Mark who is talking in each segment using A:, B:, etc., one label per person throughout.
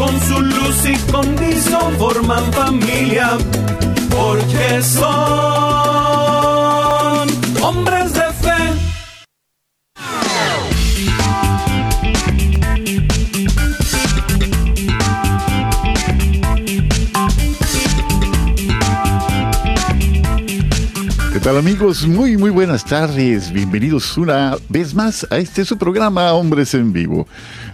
A: con su luz y condición forman familia, porque son hombres de fe.
B: ¿Qué tal amigos? Muy muy buenas tardes. Bienvenidos una vez más a este su programa Hombres en Vivo.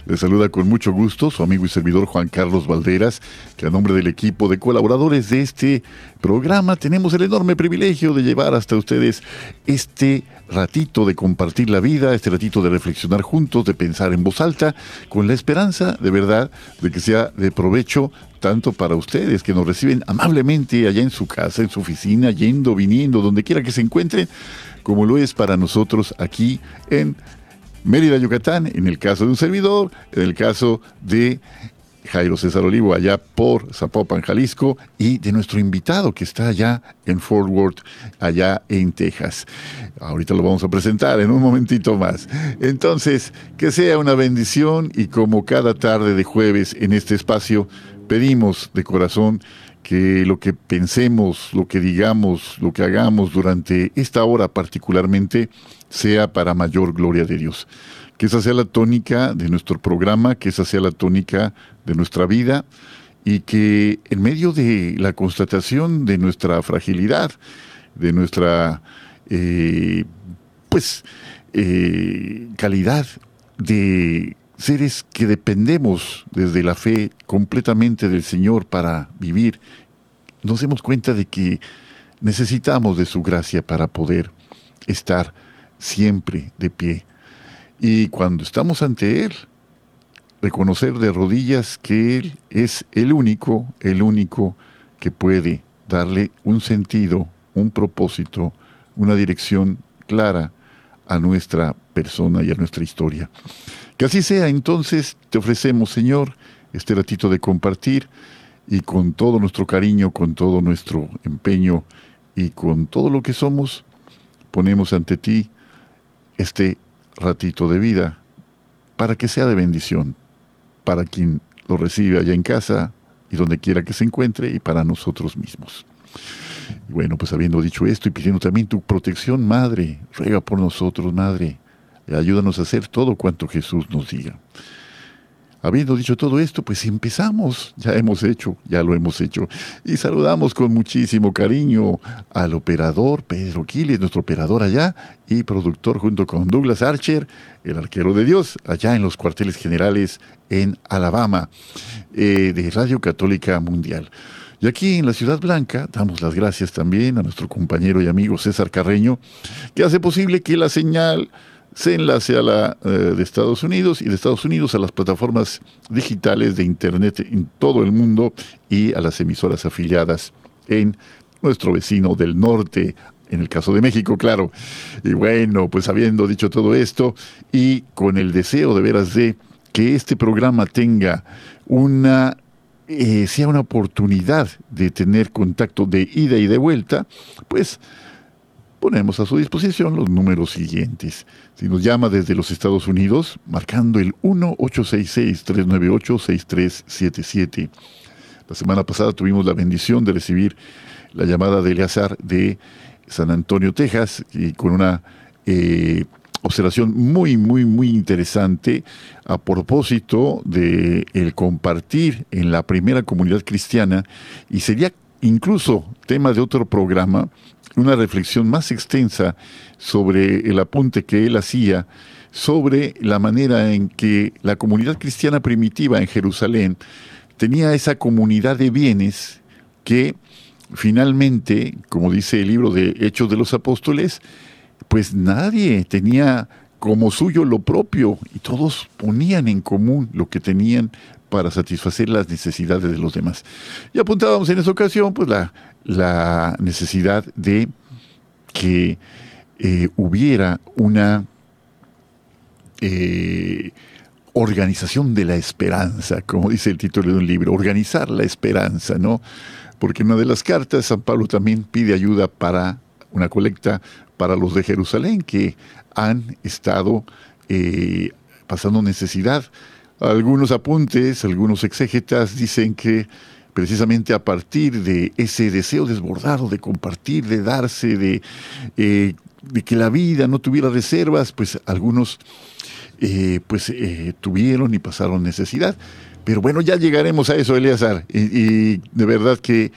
B: Les saluda con mucho gusto su amigo y servidor Juan Carlos Valderas, que a nombre del equipo de colaboradores de este programa tenemos el enorme privilegio de llevar hasta ustedes este ratito de compartir la vida, este ratito de reflexionar juntos, de pensar en voz alta, con la esperanza de verdad de que sea de provecho tanto para ustedes que nos reciben amablemente allá en su casa, en su oficina, yendo, viniendo, donde quiera que se encuentren, como lo es para nosotros aquí en Mérida, Yucatán, en el caso de un servidor, en el caso de Jairo César Olivo, allá por Zapopan, Jalisco, y de nuestro invitado que está allá en Fort Worth, allá en Texas. Ahorita lo vamos a presentar en un momentito más. Entonces, que sea una bendición y como cada tarde de jueves en este espacio, pedimos de corazón que lo que pensemos, lo que digamos, lo que hagamos durante esta hora particularmente, sea para mayor gloria de Dios. Que esa sea la tónica de nuestro programa, que esa sea la tónica de nuestra vida y que en medio de la constatación de nuestra fragilidad, de nuestra eh, pues eh, calidad de seres que dependemos desde la fe completamente del Señor para vivir, nos demos cuenta de que necesitamos de su gracia para poder estar siempre de pie. Y cuando estamos ante Él, reconocer de rodillas que Él es el único, el único que puede darle un sentido, un propósito, una dirección clara a nuestra persona y a nuestra historia. Que así sea, entonces te ofrecemos, Señor, este ratito de compartir y con todo nuestro cariño, con todo nuestro empeño y con todo lo que somos, ponemos ante ti este ratito de vida para que sea de bendición para quien lo recibe allá en casa y donde quiera que se encuentre y para nosotros mismos. Bueno, pues habiendo dicho esto y pidiendo también tu protección, Madre, ruega por nosotros, Madre, ayúdanos a hacer todo cuanto Jesús nos diga. Habiendo dicho todo esto, pues empezamos, ya hemos hecho, ya lo hemos hecho, y saludamos con muchísimo cariño al operador Pedro Quiles, nuestro operador allá y productor junto con Douglas Archer, el arquero de Dios, allá en los cuarteles generales en Alabama, eh, de Radio Católica Mundial. Y aquí en la Ciudad Blanca damos las gracias también a nuestro compañero y amigo César Carreño, que hace posible que la señal se enlace a la eh, de Estados Unidos y de Estados Unidos a las plataformas digitales de Internet en todo el mundo y a las emisoras afiliadas en nuestro vecino del norte, en el caso de México, claro. Y bueno, pues habiendo dicho todo esto y con el deseo de veras de que este programa tenga una eh, sea una oportunidad de tener contacto de ida y de vuelta, pues ponemos a su disposición los números siguientes. Si nos llama desde los Estados Unidos, marcando el 1-866-398-6377. La semana pasada tuvimos la bendición de recibir la llamada de Eleazar de San Antonio, Texas, y con una eh, observación muy, muy, muy interesante a propósito de el compartir en la primera comunidad cristiana, y sería incluso tema de otro programa, una reflexión más extensa sobre el apunte que él hacía sobre la manera en que la comunidad cristiana primitiva en Jerusalén tenía esa comunidad de bienes que finalmente, como dice el libro de Hechos de los Apóstoles, pues nadie tenía como suyo lo propio y todos ponían en común lo que tenían para satisfacer las necesidades de los demás. Y apuntábamos en esa ocasión pues la, la necesidad de que eh, hubiera una eh, organización de la esperanza, como dice el título de un libro, organizar la esperanza, ¿no? Porque en una de las cartas San Pablo también pide ayuda para una colecta para los de Jerusalén que han estado eh, pasando necesidad. Algunos apuntes, algunos exégetas dicen que precisamente a partir de ese deseo desbordado de compartir, de darse, de, eh, de que la vida no tuviera reservas, pues algunos eh, pues eh, tuvieron y pasaron necesidad. Pero bueno, ya llegaremos a eso, Eleazar. Y, de verdad que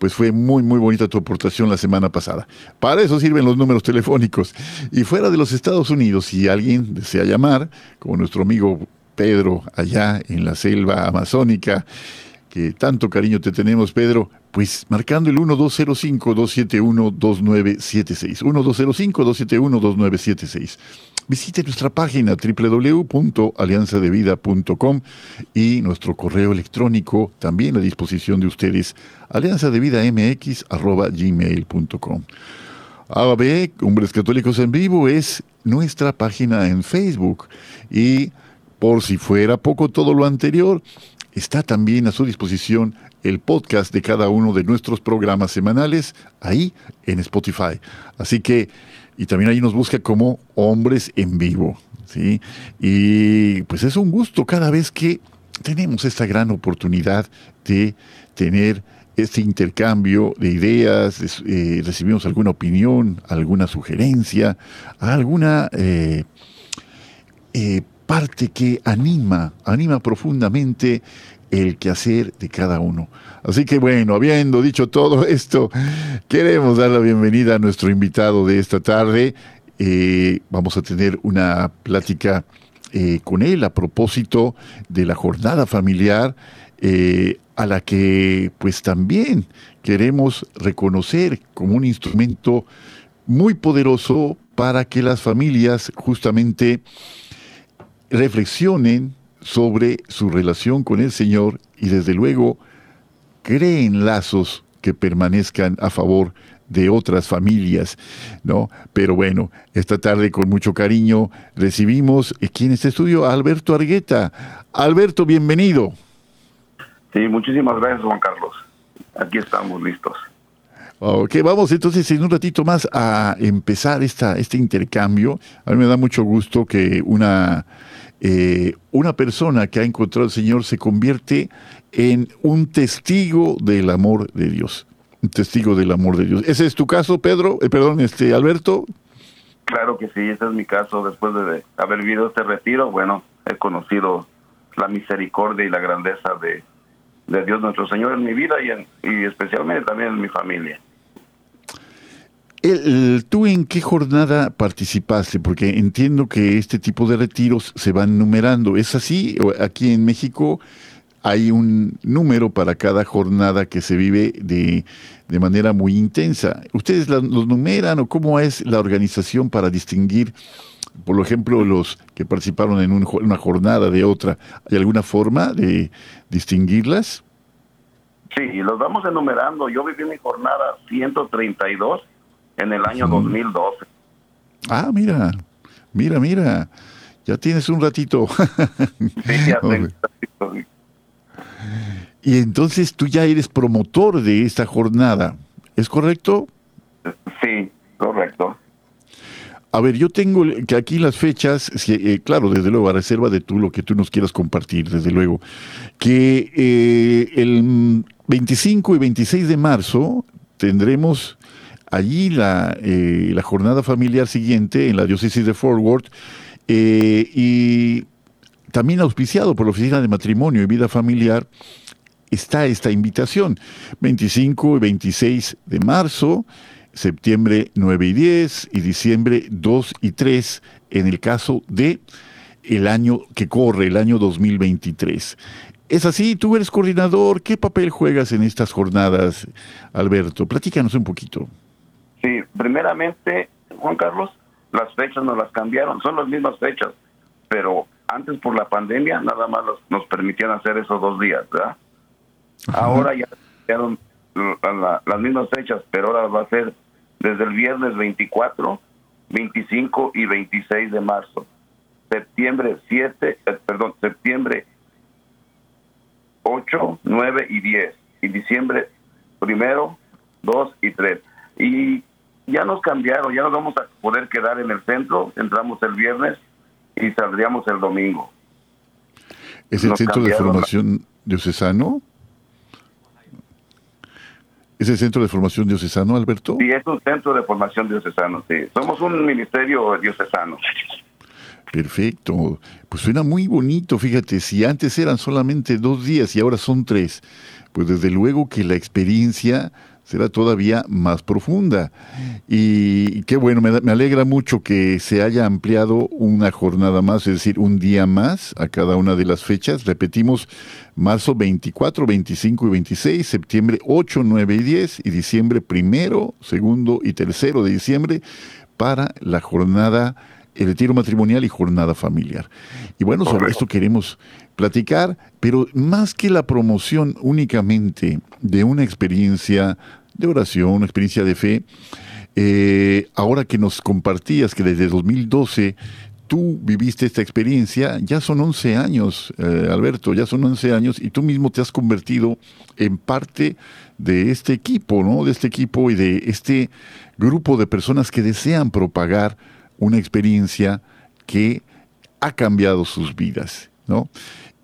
B: pues fue muy, muy bonita tu aportación la semana pasada. Para eso sirven los números telefónicos. Y fuera de los Estados Unidos, si alguien desea llamar, como nuestro amigo Pedro allá en la selva amazónica, que tanto cariño te tenemos, Pedro, pues marcando el 1205-271-2976. 1205-271-2976 visite nuestra página www.alianzadevida.com y nuestro correo electrónico también a disposición de ustedes, alianzadevidamx.gmail.com. AB, Hombres Católicos en Vivo, es nuestra página en Facebook y por si fuera poco todo lo anterior, está también a su disposición el podcast de cada uno de nuestros programas semanales ahí en Spotify. Así que y también ahí nos busca como hombres en vivo. ¿sí? Y pues es un gusto cada vez que tenemos esta gran oportunidad de tener este intercambio de ideas, eh, recibimos alguna opinión, alguna sugerencia, alguna eh, eh, parte que anima, anima profundamente el quehacer de cada uno. Así que bueno, habiendo dicho todo esto, queremos dar la bienvenida a nuestro invitado de esta tarde. Eh, vamos a tener una plática eh, con él a propósito de la jornada familiar eh, a la que pues también queremos reconocer como un instrumento muy poderoso para que las familias justamente reflexionen sobre su relación con el Señor y desde luego creen lazos que permanezcan a favor de otras familias, ¿no? Pero bueno, esta tarde con mucho cariño recibimos aquí en este estudio a Alberto Argueta. Alberto, bienvenido.
C: Sí, muchísimas gracias, Juan Carlos. Aquí estamos listos.
B: Ok, vamos entonces en un ratito más a empezar esta, este intercambio. A mí me da mucho gusto que una, eh, una persona que ha encontrado al Señor se convierte en un testigo del amor de Dios. Un testigo del amor de Dios. ¿Ese es tu caso, Pedro? Eh, perdón, este Alberto.
C: Claro que sí, ese es mi caso. Después de haber vivido este retiro, bueno, he conocido la misericordia y la grandeza de, Dios nuestro Señor en mi vida y especialmente también en mi familia.
B: ¿Tú en qué jornada participaste? Porque entiendo que este tipo de retiros se van numerando. ¿Es así? Aquí en México hay un número para cada jornada que se vive de, manera muy intensa. ¿Ustedes los numeran o cómo es la organización para distinguir, por ejemplo, los que participaron en una jornada de otra? ¿Hay alguna forma de distinguirlas?
C: Sí, los vamos enumerando. Yo viví mi jornada 132 en el año 2012.
B: Ah, mira, mira, mira. Ya tienes un ratito. sí, ya tengo un ratito. Y entonces tú ya eres promotor de esta jornada, ¿es correcto?
C: Sí, correcto.
B: A ver, yo tengo que aquí las fechas, eh, claro, desde luego, a reserva de tú lo que tú nos quieras compartir, desde luego, que eh, el 25 y 26 de marzo tendremos allí la, eh, la jornada familiar siguiente en la diócesis de Forward y también auspiciado por la Oficina de Matrimonio y Vida Familiar, está esta invitación. 25 y 26 de marzo, septiembre 9 y 10 y diciembre 2 y 3 en el caso de el año que corre, el año 2023. Es así, tú eres coordinador, ¿qué papel juegas en estas jornadas, Alberto? Platícanos un poquito.
C: Sí, primeramente, Juan Carlos, las fechas nos las cambiaron, son las mismas fechas, pero antes por la pandemia nada más nos permitían hacer esos dos días, ¿verdad? Ahora ya cambiaron las mismas fechas, pero ahora va a ser desde el viernes 24, 25 y 26 de marzo. Septiembre 7, eh, perdón, septiembre 8, 9 y 10. Y diciembre primero, 2 y 3. Y ya nos cambiaron, ya nos vamos a poder quedar en el centro. Entramos el viernes y saldríamos el domingo.
B: ¿Es el centro de formación diocesano? ¿Es el centro de formación diocesano, Alberto?
C: Sí, es un centro de formación diocesano, sí. Somos un ministerio diocesano.
B: Perfecto. Pues suena muy bonito, fíjate, si antes eran solamente dos días y ahora son tres, pues desde luego que la experiencia será todavía más profunda. Y qué bueno, me, alegra mucho que se haya ampliado una jornada más, es decir, un día más a cada una de las fechas. Repetimos, marzo 24, 25 y 26, septiembre 8, 9 y 10 y diciembre primero, segundo y tercero de diciembre para la jornada el retiro matrimonial y jornada familiar. Y bueno, sobre esto queremos platicar, pero más que la promoción únicamente de una experiencia de oración, una experiencia de fe. Eh, ahora que nos compartías que desde 2012 tú viviste esta experiencia, ya son 11 años, eh, Alberto, ya son 11 años y tú mismo te has convertido en parte de este equipo, ¿no? De este equipo y de este grupo de personas que desean propagar una experiencia que ha cambiado sus vidas, ¿no?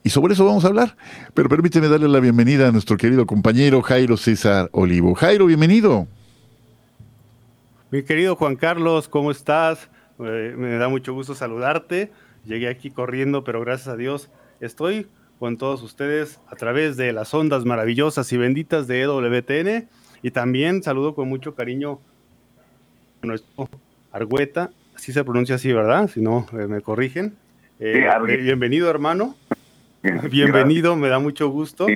B: Y sobre eso vamos a hablar. Pero permíteme darle la bienvenida a nuestro querido compañero Jairo César Olivo. Jairo, bienvenido.
D: Mi querido Juan Carlos, ¿cómo estás? Eh, me da mucho gusto saludarte. Llegué aquí corriendo, pero gracias a Dios estoy con todos ustedes a través de las ondas maravillosas y benditas de EWTN. Y también saludo con mucho cariño a nuestro Argüeta, así se pronuncia así, ¿verdad? Si no, eh, me corrigen. Eh, bienvenido, hermano. Bienvenido, me da mucho gusto.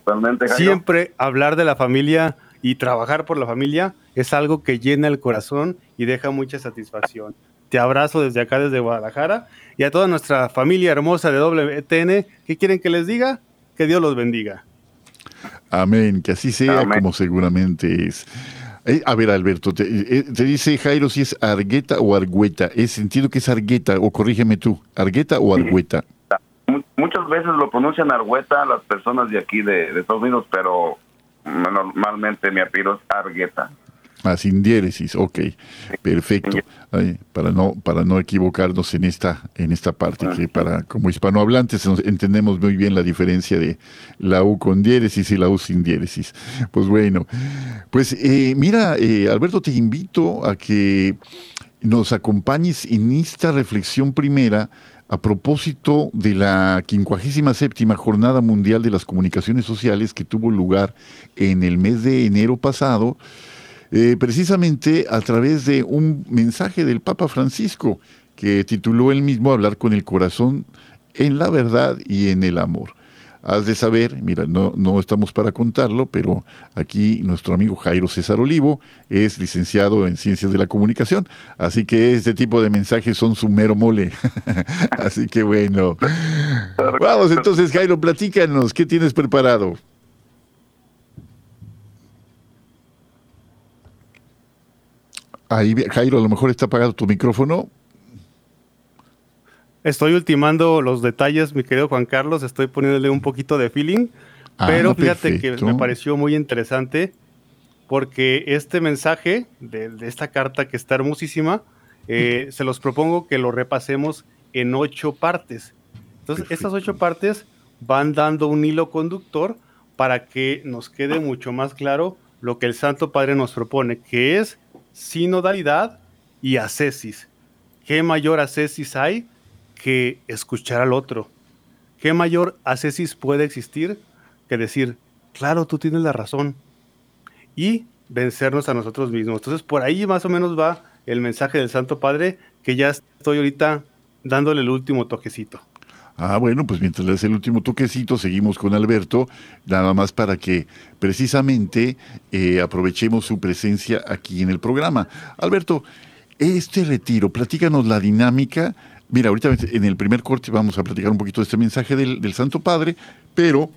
D: Siempre hablar de la familia y trabajar por la familia es algo que llena el corazón y deja mucha satisfacción. Te abrazo desde acá, desde Guadalajara, y a toda nuestra familia hermosa de WTN. ¿Qué quieren que les diga? Que Dios los bendiga.
B: Amén, que así sea como seguramente es. Eh, a ver, Alberto, eh, te, dice Jairo si es Argueta o Argüeta. Es sentido que es Argueta, o corrígeme tú, Argueta o Argüeta
C: muchas veces lo pronuncian Argueta las personas de aquí de, Estados Unidos, pero normalmente mi apellido es Argueta.
B: Ah, sin diéresis, ok, perfecto. para no para no equivocarnos en esta en esta parte que para como hispanohablantes entendemos muy bien la diferencia de la U con diéresis y la U sin diéresis. Pues bueno, pues eh, mira, eh, Alberto, te invito a que nos acompañes en esta reflexión primera a propósito de la 57 Jornada Mundial de las Comunicaciones Sociales que tuvo lugar en el mes de enero pasado, eh, precisamente a través de un mensaje del Papa Francisco que tituló él mismo Hablar con el corazón en la verdad y en el amor has de saber, mira, no, no estamos para contarlo, pero aquí nuestro amigo Jairo César Olivo es licenciado en Ciencias de la Comunicación, así que este tipo de mensajes son su mero mole. así que bueno. Vamos entonces, Jairo, platícanos, ¿qué tienes preparado? Ahí, Jairo, a lo mejor está apagado tu micrófono.
D: Estoy ultimando los detalles, mi querido Juan Carlos, estoy poniéndole un poquito de feeling, ah, pero fíjate que me pareció muy interesante porque este mensaje de, esta carta que está hermosísima, eh, se los propongo que lo repasemos en ocho partes. Entonces, estas ocho partes van dando un hilo conductor para que nos quede mucho más claro lo que el Santo Padre nos propone, que es sinodalidad y ascesis. ¿Qué mayor ascesis hay que escuchar al otro. ¿Qué mayor ascesis puede existir que decir, claro, tú tienes la razón? Y vencernos a nosotros mismos. Entonces, por ahí más o menos va el mensaje del Santo Padre, que ya estoy ahorita dándole el último toquecito.
B: Ah, bueno, pues mientras le das el último toquecito, seguimos con Alberto, nada más para que precisamente eh, aprovechemos su presencia aquí en el programa. Alberto, este retiro, platícanos la dinámica. Mira, ahorita en el primer corte vamos a platicar un poquito de este mensaje del, Santo Padre, pero,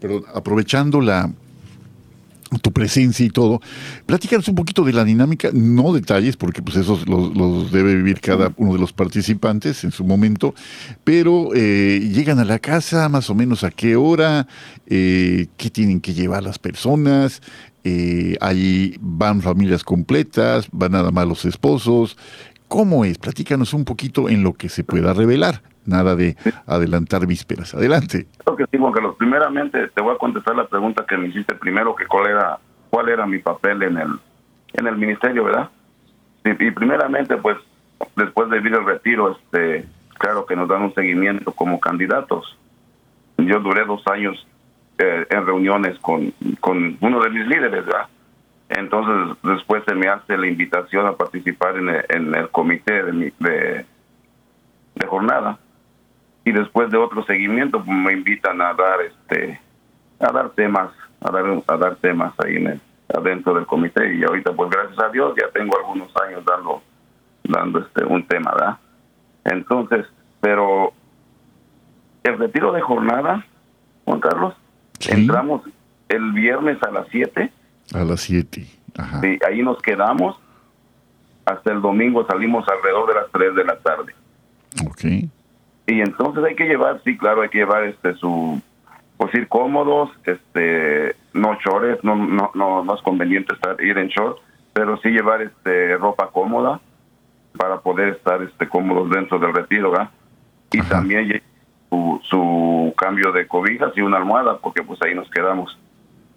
B: pero aprovechando la, tu presencia y todo. Platícanos un poquito de la dinámica, no detalles, porque pues esos los, debe vivir cada uno de los participantes en su momento, pero eh, llegan a la casa más o menos a qué hora, eh, qué tienen que llevar las personas, eh, ahí van familias completas, van nada más los esposos. ¿Cómo es? Platícanos un poquito en lo que se pueda revelar nada de adelantar vísperas. Adelante.
C: Creo que sí, Juan Carlos. Primeramente te voy a contestar la pregunta que me hiciste primero, que cuál era, cuál era mi papel en el, en el ministerio, ¿verdad? Y, primeramente, pues, después de vivir el retiro, este, claro que nos dan un seguimiento como candidatos. Yo duré dos años eh, en reuniones con, con uno de mis líderes, ¿verdad? Entonces, después se me hace la invitación a participar en el, en el comité de, de, de jornada. Y después de otro seguimiento pues, me invitan a dar este a dar temas a dar a dar temas ahí en el, adentro del comité. Y ahorita pues gracias a Dios ya tengo algunos años dando dando este un tema ¿verdad? entonces pero el retiro de jornada Juan Carlos entramos el viernes a las 7
B: a las 7
C: y ahí nos quedamos. Hasta el domingo salimos alrededor de las 3 de la tarde.
B: Okay
C: y entonces hay que llevar, sí, claro, hay que llevar este su pues ir cómodos, este no chores, no no no, no es conveniente estar ir en short, pero sí llevar este ropa cómoda para poder estar este cómodos dentro del retiro, ¿verdad? Y también su, su cambio de cobijas y una almohada, porque pues ahí nos quedamos.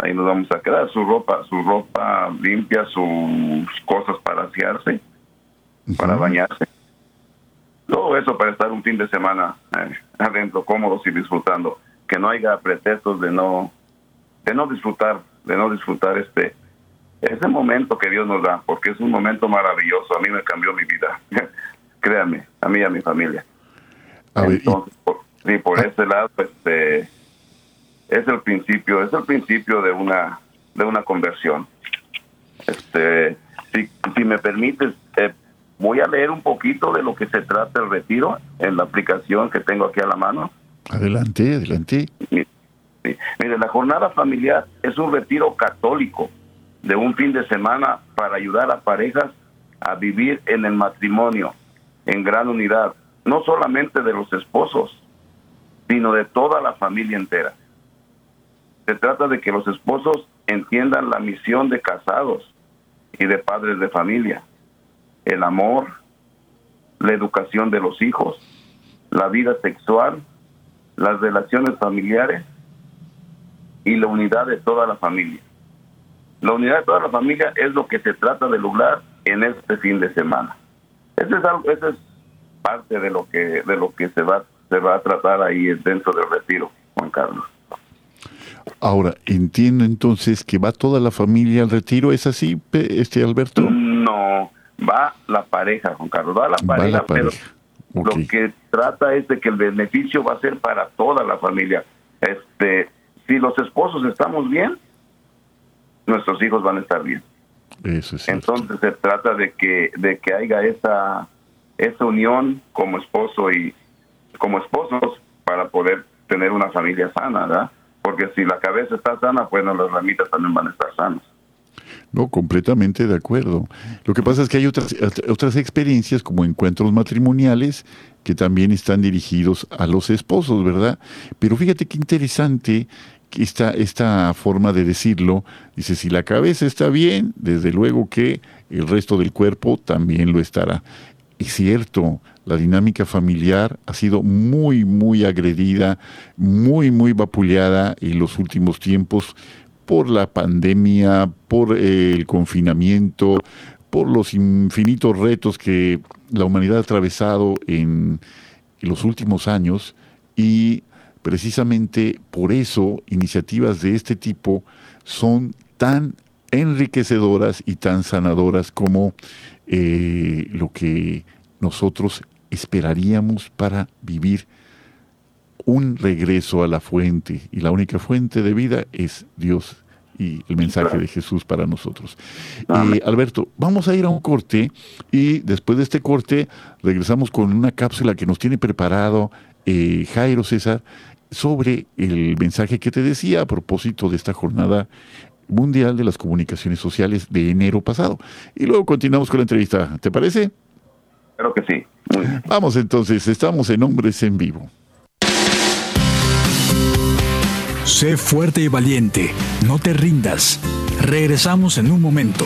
C: Ahí nos vamos a quedar, su ropa, su ropa limpia, sus cosas para asearse, para bañarse todo eso para estar un fin de semana eh, adentro, cómodos y disfrutando. Que no haya pretextos de no, de no disfrutar, de no disfrutar este, ese momento que Dios nos da, porque es un momento maravilloso. A mí me cambió mi vida. Créanme, a mí y a mi familia. Entonces, por, sí, por ah. ese lado, este, es el principio, es el principio de una, de una conversión. Este, si, si me permites, eh, Voy a leer un poquito de lo que se trata el retiro en la aplicación que tengo aquí a la mano.
B: Adelante, adelante.
C: Mire, la jornada familiar es un retiro católico de un fin de semana para ayudar a parejas a vivir en el matrimonio en gran unidad, no solamente de los esposos, sino de toda la familia entera. Se trata de que los esposos entiendan la misión de casados y de padres de familia el amor, la educación de los hijos, la vida sexual, las relaciones familiares y la unidad de toda la familia. La unidad de toda la familia es lo que se trata de lograr en este fin de semana. Ese es es parte de lo que de lo que se va se va a tratar ahí dentro del retiro, Juan Carlos.
B: Ahora, entiendo entonces que va toda la familia al retiro, ¿es así, este Alberto?
C: No, va la pareja, Juan Carlos, va la pareja, pero lo que trata es de que el beneficio va a ser para toda la familia. Este, si los esposos estamos bien, nuestros hijos van a estar bien. Entonces se trata de que de que haya esa esa unión como esposo y como esposos para poder tener una familia sana, ¿verdad? Porque si la cabeza está sana, pues no, las ramitas también van a estar sanas.
B: No, completamente de acuerdo. Lo que pasa es que hay otras, otras experiencias como encuentros matrimoniales que también están dirigidos a los esposos, ¿verdad? Pero fíjate qué interesante esta, esta forma de decirlo. Dice, si la cabeza está bien, desde luego que el resto del cuerpo también lo estará. Es cierto, la dinámica familiar ha sido muy, muy agredida, muy, muy vapuleada en los últimos tiempos por la pandemia, por eh, el confinamiento, por los infinitos retos que la humanidad ha atravesado en, los últimos años y precisamente por eso iniciativas de este tipo son tan enriquecedoras y tan sanadoras como eh, lo que nosotros esperaríamos para vivir un regreso a la fuente. Y la única fuente de vida es Dios y el mensaje de Jesús para nosotros. Eh, Alberto, vamos a ir a un corte y después de este corte regresamos con una cápsula que nos tiene preparado eh, Jairo César sobre el mensaje que te decía a propósito de esta jornada mundial de las comunicaciones sociales de enero pasado. Y luego continuamos con la entrevista. ¿Te parece?
C: Creo que sí.
B: Vamos entonces, estamos en Hombres en Vivo.
E: Sé fuerte y valiente, no te rindas. Regresamos en un momento.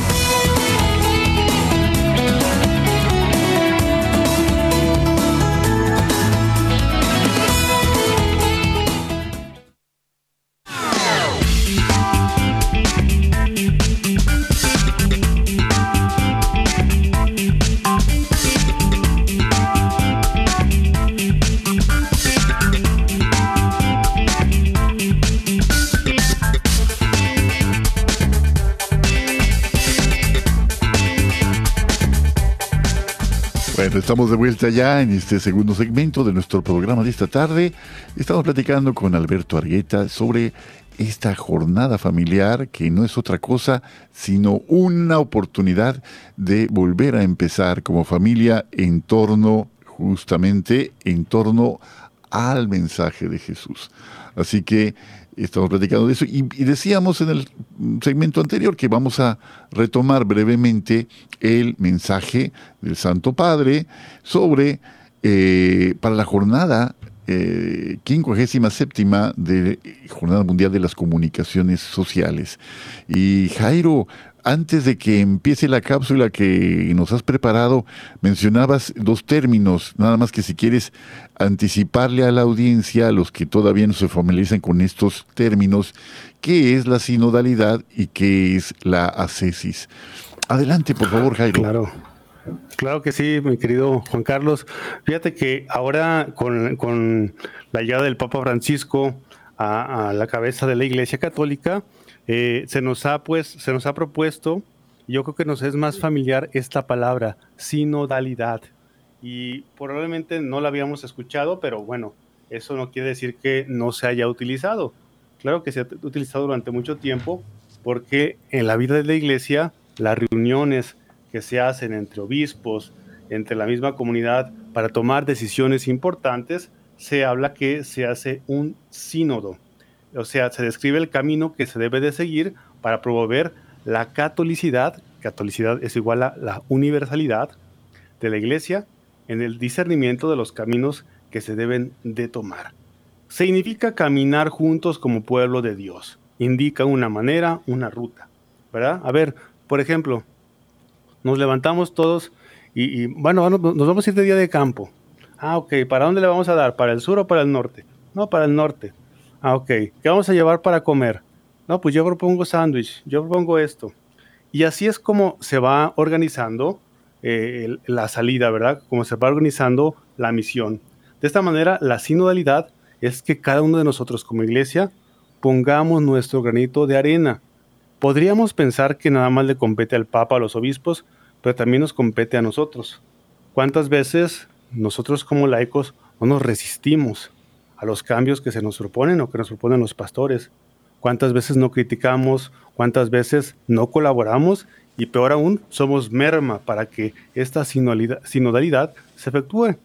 B: Estamos de vuelta ya en este segundo segmento de nuestro programa de esta tarde. Estamos platicando con Alberto Argueta sobre esta jornada familiar que no es otra cosa sino una oportunidad de volver a empezar como familia en torno, justamente, en torno al mensaje de Jesús. Así que estamos platicando de eso y, decíamos en el segmento anterior que vamos a retomar brevemente el mensaje del Santo Padre sobre eh, para la jornada eh, 57 de Jornada Mundial de las Comunicaciones Sociales. Y Jairo, antes de que empiece la cápsula que nos has preparado, mencionabas dos términos, nada más que si quieres anticiparle a la audiencia, a los que todavía no se familiarizan con estos términos, qué es la sinodalidad y qué es la ascesis. Adelante, por favor, Jairo.
D: Claro. Claro que sí, mi querido Juan Carlos. Fíjate que ahora con, la llegada del Papa Francisco a la cabeza de la Iglesia Católica, eh, se nos ha pues, se nos ha propuesto, yo creo que nos es más familiar esta palabra, sinodalidad. Y probablemente no la habíamos escuchado, pero bueno, eso no quiere decir que no se haya utilizado. Claro que se ha utilizado durante mucho tiempo, porque en la vida de la iglesia, las reuniones que se hacen entre obispos, entre la misma comunidad, para tomar decisiones importantes, se habla que se hace un sínodo. O sea, se describe el camino que se debe de seguir para promover la catolicidad, catolicidad es igual a la universalidad de la iglesia en el discernimiento de los caminos que se deben de tomar. Significa caminar juntos como pueblo de Dios. Indica una manera, una ruta. ¿Verdad? A ver, por ejemplo, nos levantamos todos y, bueno, nos vamos a ir de día de campo. Ah, ok, ¿para dónde le vamos a dar? ¿Para el sur o para el norte? No, para el norte. Ah, ok. ¿Qué vamos a llevar para comer? No, pues yo propongo sándwich, yo propongo esto. Y así es como se va organizando eh, la salida, ¿verdad? Como se va organizando la misión. De esta manera, la sinodalidad es que cada uno de nosotros como iglesia pongamos nuestro granito de arena. Podríamos pensar que nada más le compete al Papa, a los obispos, pero también nos compete a nosotros. ¿Cuántas veces nosotros como laicos no nos resistimos a los cambios que se nos proponen o que nos proponen los pastores. ¿Cuántas veces no criticamos? ¿Cuántas veces no colaboramos? Y peor aún, somos merma para que esta sinodalidad se efectúe.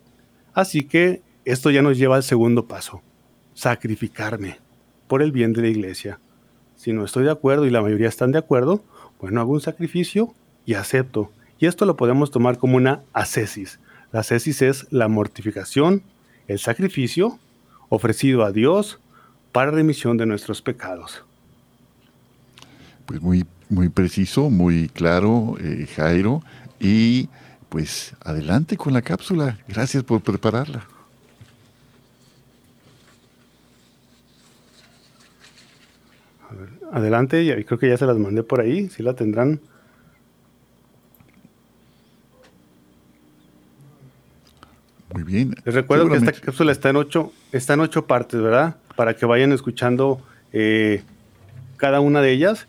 D: Así que esto ya nos lleva al segundo paso, sacrificarme por el bien de la iglesia. Si no estoy de acuerdo y la mayoría están de acuerdo, bueno, hago un sacrificio y acepto. Y esto lo podemos tomar como una ascesis.
F: La cesis es la mortificación, el sacrificio ofrecido a Dios para remisión de nuestros pecados.
B: Pues muy, muy preciso, muy claro, eh, Jairo. Y pues adelante con la cápsula. Gracias por prepararla.
F: adelante, y creo que ya se las mandé por ahí, si la tendrán.
B: Muy bien.
F: Les recuerdo que esta cápsula está en ocho, está en ocho partes, ¿verdad? Para que vayan escuchando eh, cada una de ellas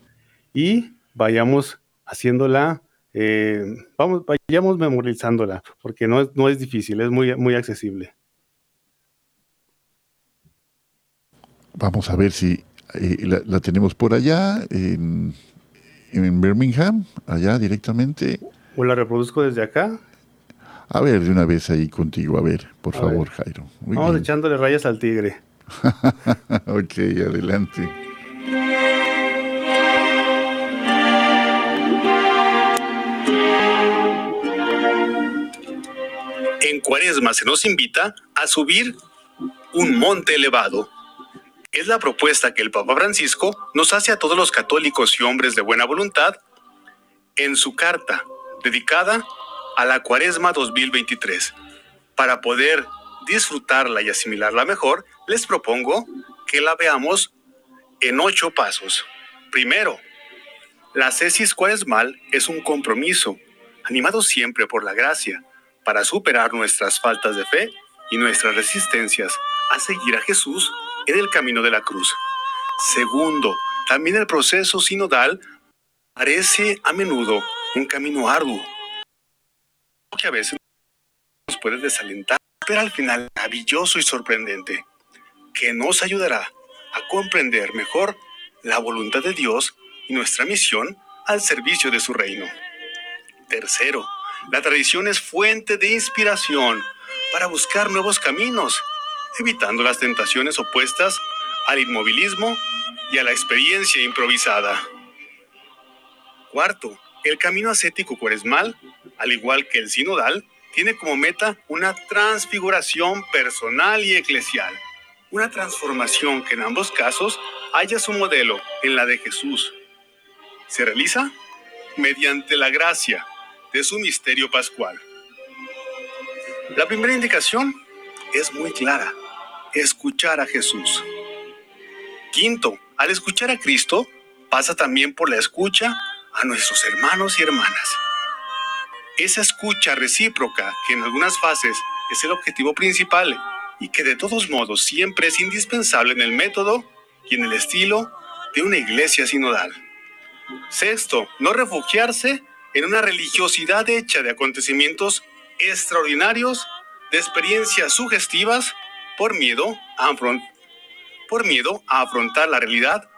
F: y vayamos haciéndola, eh, vamos, vayamos memorizándola, porque no es, no es difícil, es muy, muy accesible.
B: Vamos a ver si eh, la, tenemos por allá, en, Birmingham, allá directamente.
F: ¿O la reproduzco desde acá?
B: A ver, de una vez ahí contigo, a ver, por favor, Jairo.
F: Vamos echándole rayas al tigre.
B: ok, adelante.
D: En Cuaresma se nos invita a subir un monte elevado es la propuesta que el Papa Francisco nos hace a todos los católicos y hombres de buena voluntad en su carta dedicada a la Cuaresma 2023. Para poder disfrutarla y asimilarla mejor, les propongo que la veamos en ocho pasos. Primero, la cesis cuaresmal es un compromiso, animado siempre por la gracia, para superar nuestras faltas de fe y nuestras resistencias a seguir a Jesús en el camino de la cruz. Segundo, también el proceso sinodal parece a menudo un camino arduo, que a veces nos puede desalentar, pero al final maravilloso y sorprendente, que nos ayudará a comprender mejor la voluntad de Dios y nuestra misión al servicio de su reino. Tercero, la tradición es fuente de inspiración para buscar nuevos caminos evitando las tentaciones opuestas al inmovilismo y a la experiencia improvisada. Cuarto, el camino ascético cuaresmal, al igual que el sinodal, tiene como meta una transfiguración personal y eclesial, una transformación que en ambos casos haya su modelo en la de Jesús. Se realiza mediante la gracia de su misterio pascual. La primera indicación es muy clara escuchar a Jesús. Quinto, al escuchar a Cristo, pasa también por la escucha a nuestros hermanos y hermanas. Esa escucha recíproca, que en algunas fases es el objetivo principal y que de todos modos siempre es indispensable en el método y en el estilo de una iglesia sinodal. Sexto, no refugiarse en una religiosidad hecha de acontecimientos extraordinarios, de experiencias sugestivas por miedo a, afrontar la realidad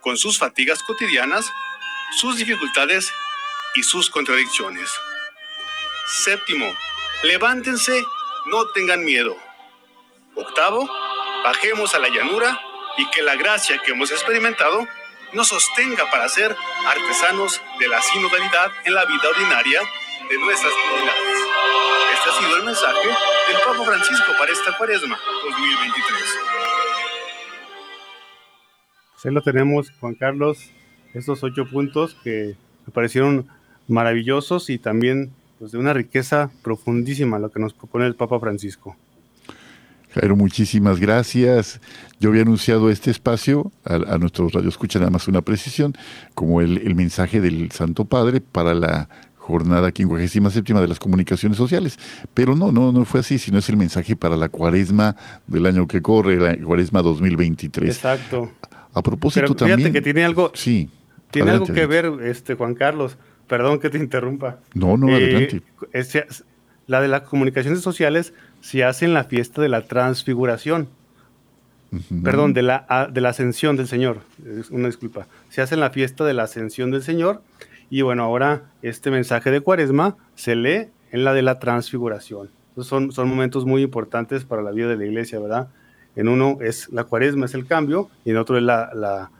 D: con sus fatigas cotidianas, sus dificultades y sus contradicciones. Séptimo, levántense, no tengan miedo. Octavo, bajemos a la llanura y que la gracia que hemos experimentado nos sostenga para ser artesanos de la sinodalidad en la vida ordinaria de nuestras comunidades. Este ha sido el mensaje del Papa Francisco para esta cuaresma 2023.
F: Pues ahí lo tenemos, Juan Carlos, estos ocho puntos que me parecieron maravillosos y también pues, de una riqueza profundísima lo que nos propone el Papa Francisco.
B: Jairo, muchísimas gracias. Yo había anunciado este espacio a, a nuestros radioescuchas, nada más una precisión, como el, el mensaje del Santo Padre para la jornada 57 de las comunicaciones sociales. Pero no, no, no fue así, sino es el mensaje para la cuaresma del año que corre, la cuaresma 2023.
F: Exacto.
B: A propósito Pero fíjate
F: que tiene algo,
B: sí,
F: tiene algo que ver, este Juan Carlos. Perdón que te interrumpa.
B: No, no, adelante.
F: Eh, la de las comunicaciones sociales se hace en la fiesta de la transfiguración. Perdón, de la, de la ascensión del Señor. Una disculpa. Se hace en la fiesta de la ascensión del Señor y bueno, ahora este mensaje de Cuaresma se lee en la de la transfiguración. son, son momentos muy importantes para la vida de la iglesia, ¿verdad? En uno es la Cuaresma, es el cambio, y en otro es la, la,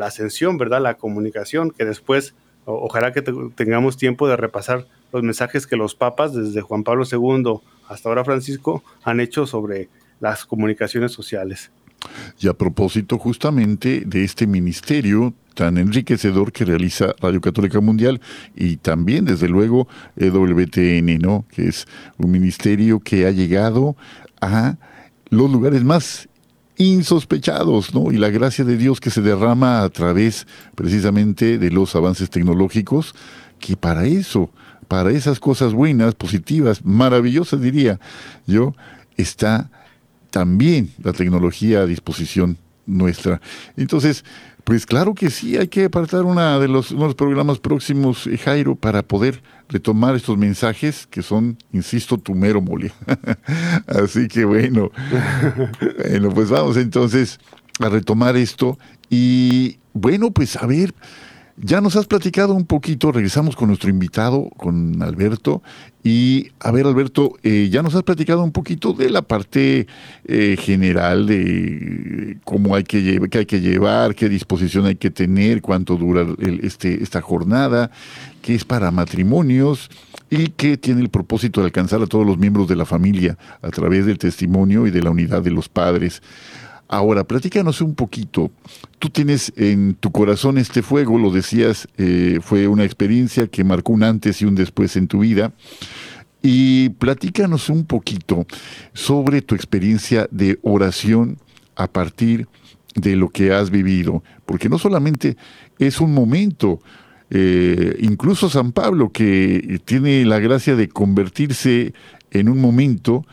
F: ascensión, ¿verdad? La comunicación, que después, ojalá que tengamos tiempo de repasar los mensajes que los papas, desde Juan Pablo II
D: hasta ahora Francisco han hecho sobre las comunicaciones sociales.
B: Y a propósito justamente de este ministerio tan enriquecedor que realiza Radio Católica Mundial y también desde luego EWTN, ¿no? Que es un ministerio que ha llegado a los lugares más insospechados, ¿no? Y la gracia de Dios que se derrama a través precisamente de los avances tecnológicos, que para eso, para esas cosas buenas, positivas, maravillosas diría yo, está también la tecnología a disposición nuestra. Entonces, pues claro que sí, hay que apartar una de los, unos programas próximos, eh, Jairo, para poder retomar estos mensajes que son, insisto, tu mero mole. Así que bueno, bueno, pues vamos entonces a retomar esto y bueno, pues a ver, ya nos has platicado un poquito, regresamos con nuestro invitado, con Alberto. Y a ver, Alberto, eh, ya nos has platicado un poquito de la parte eh, general de cómo hay que, qué hay que llevar, qué disposición hay que tener, cuánto dura este, esta jornada, qué es para matrimonios y qué tiene el propósito de alcanzar a todos los miembros de la familia a través del testimonio y de la unidad de los padres. Ahora, platícanos un poquito. Tú tienes en tu corazón este fuego, lo decías, eh, fue una experiencia que marcó un antes y un después en tu vida. Y platícanos un poquito sobre tu experiencia de oración a partir de lo que has vivido, porque no solamente es un momento, eh, incluso San Pablo, que tiene la gracia de convertirse en un momento,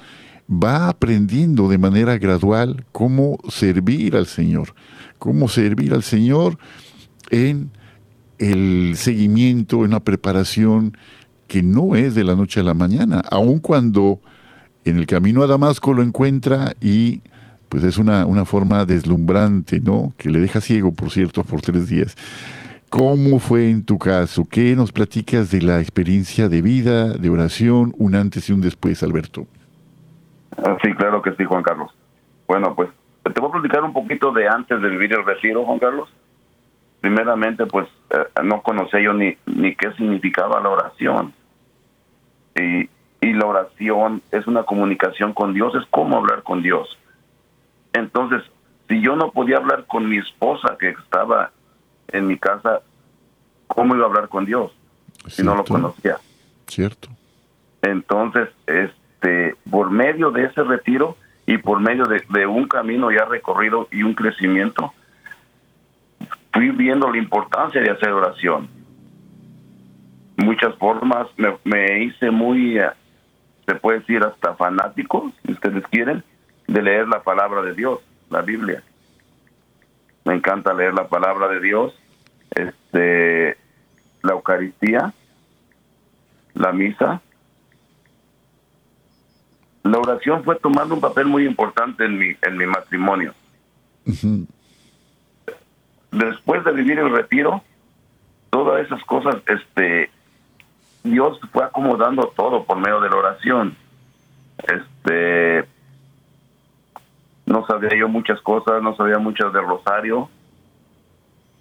B: va aprendiendo de manera gradual cómo servir al Señor, cómo servir al Señor en el seguimiento, en la preparación que no es de la noche a la mañana, aun cuando en el camino a Damasco lo encuentra y pues es una, una forma deslumbrante, ¿no? Que le deja ciego, por cierto, por tres días. ¿Cómo fue en tu caso? ¿Qué nos platicas de la experiencia de vida, de oración, un antes y un después, Alberto?
C: Ah, sí, claro que sí, Juan Carlos. Bueno, pues te voy a platicar un poquito de antes de vivir el retiro, Juan Carlos. Primeramente, pues eh, no conocía yo ni, ni qué significaba la oración. Y, y la oración es una comunicación con Dios, es como hablar con Dios. Entonces, si yo no podía hablar con mi esposa que estaba en mi casa, ¿cómo iba a hablar con Dios si no lo conocía?
B: Cierto.
C: Entonces, es, este, por medio de ese retiro y por medio de, un camino ya recorrido y un crecimiento, fui viendo la importancia de hacer oración. Muchas formas me, hice muy, eh, se puede decir hasta fanático, si ustedes quieren, de leer la palabra de Dios, la Biblia. Me encanta leer la palabra de Dios, este, la Eucaristía, la misa, la oración fue tomando un papel muy importante en mi, en mi matrimonio. Después de vivir el retiro, todas esas cosas, este, Dios fue acomodando todo por medio de la oración. Este, no sabía yo muchas cosas, no sabía muchas del rosario.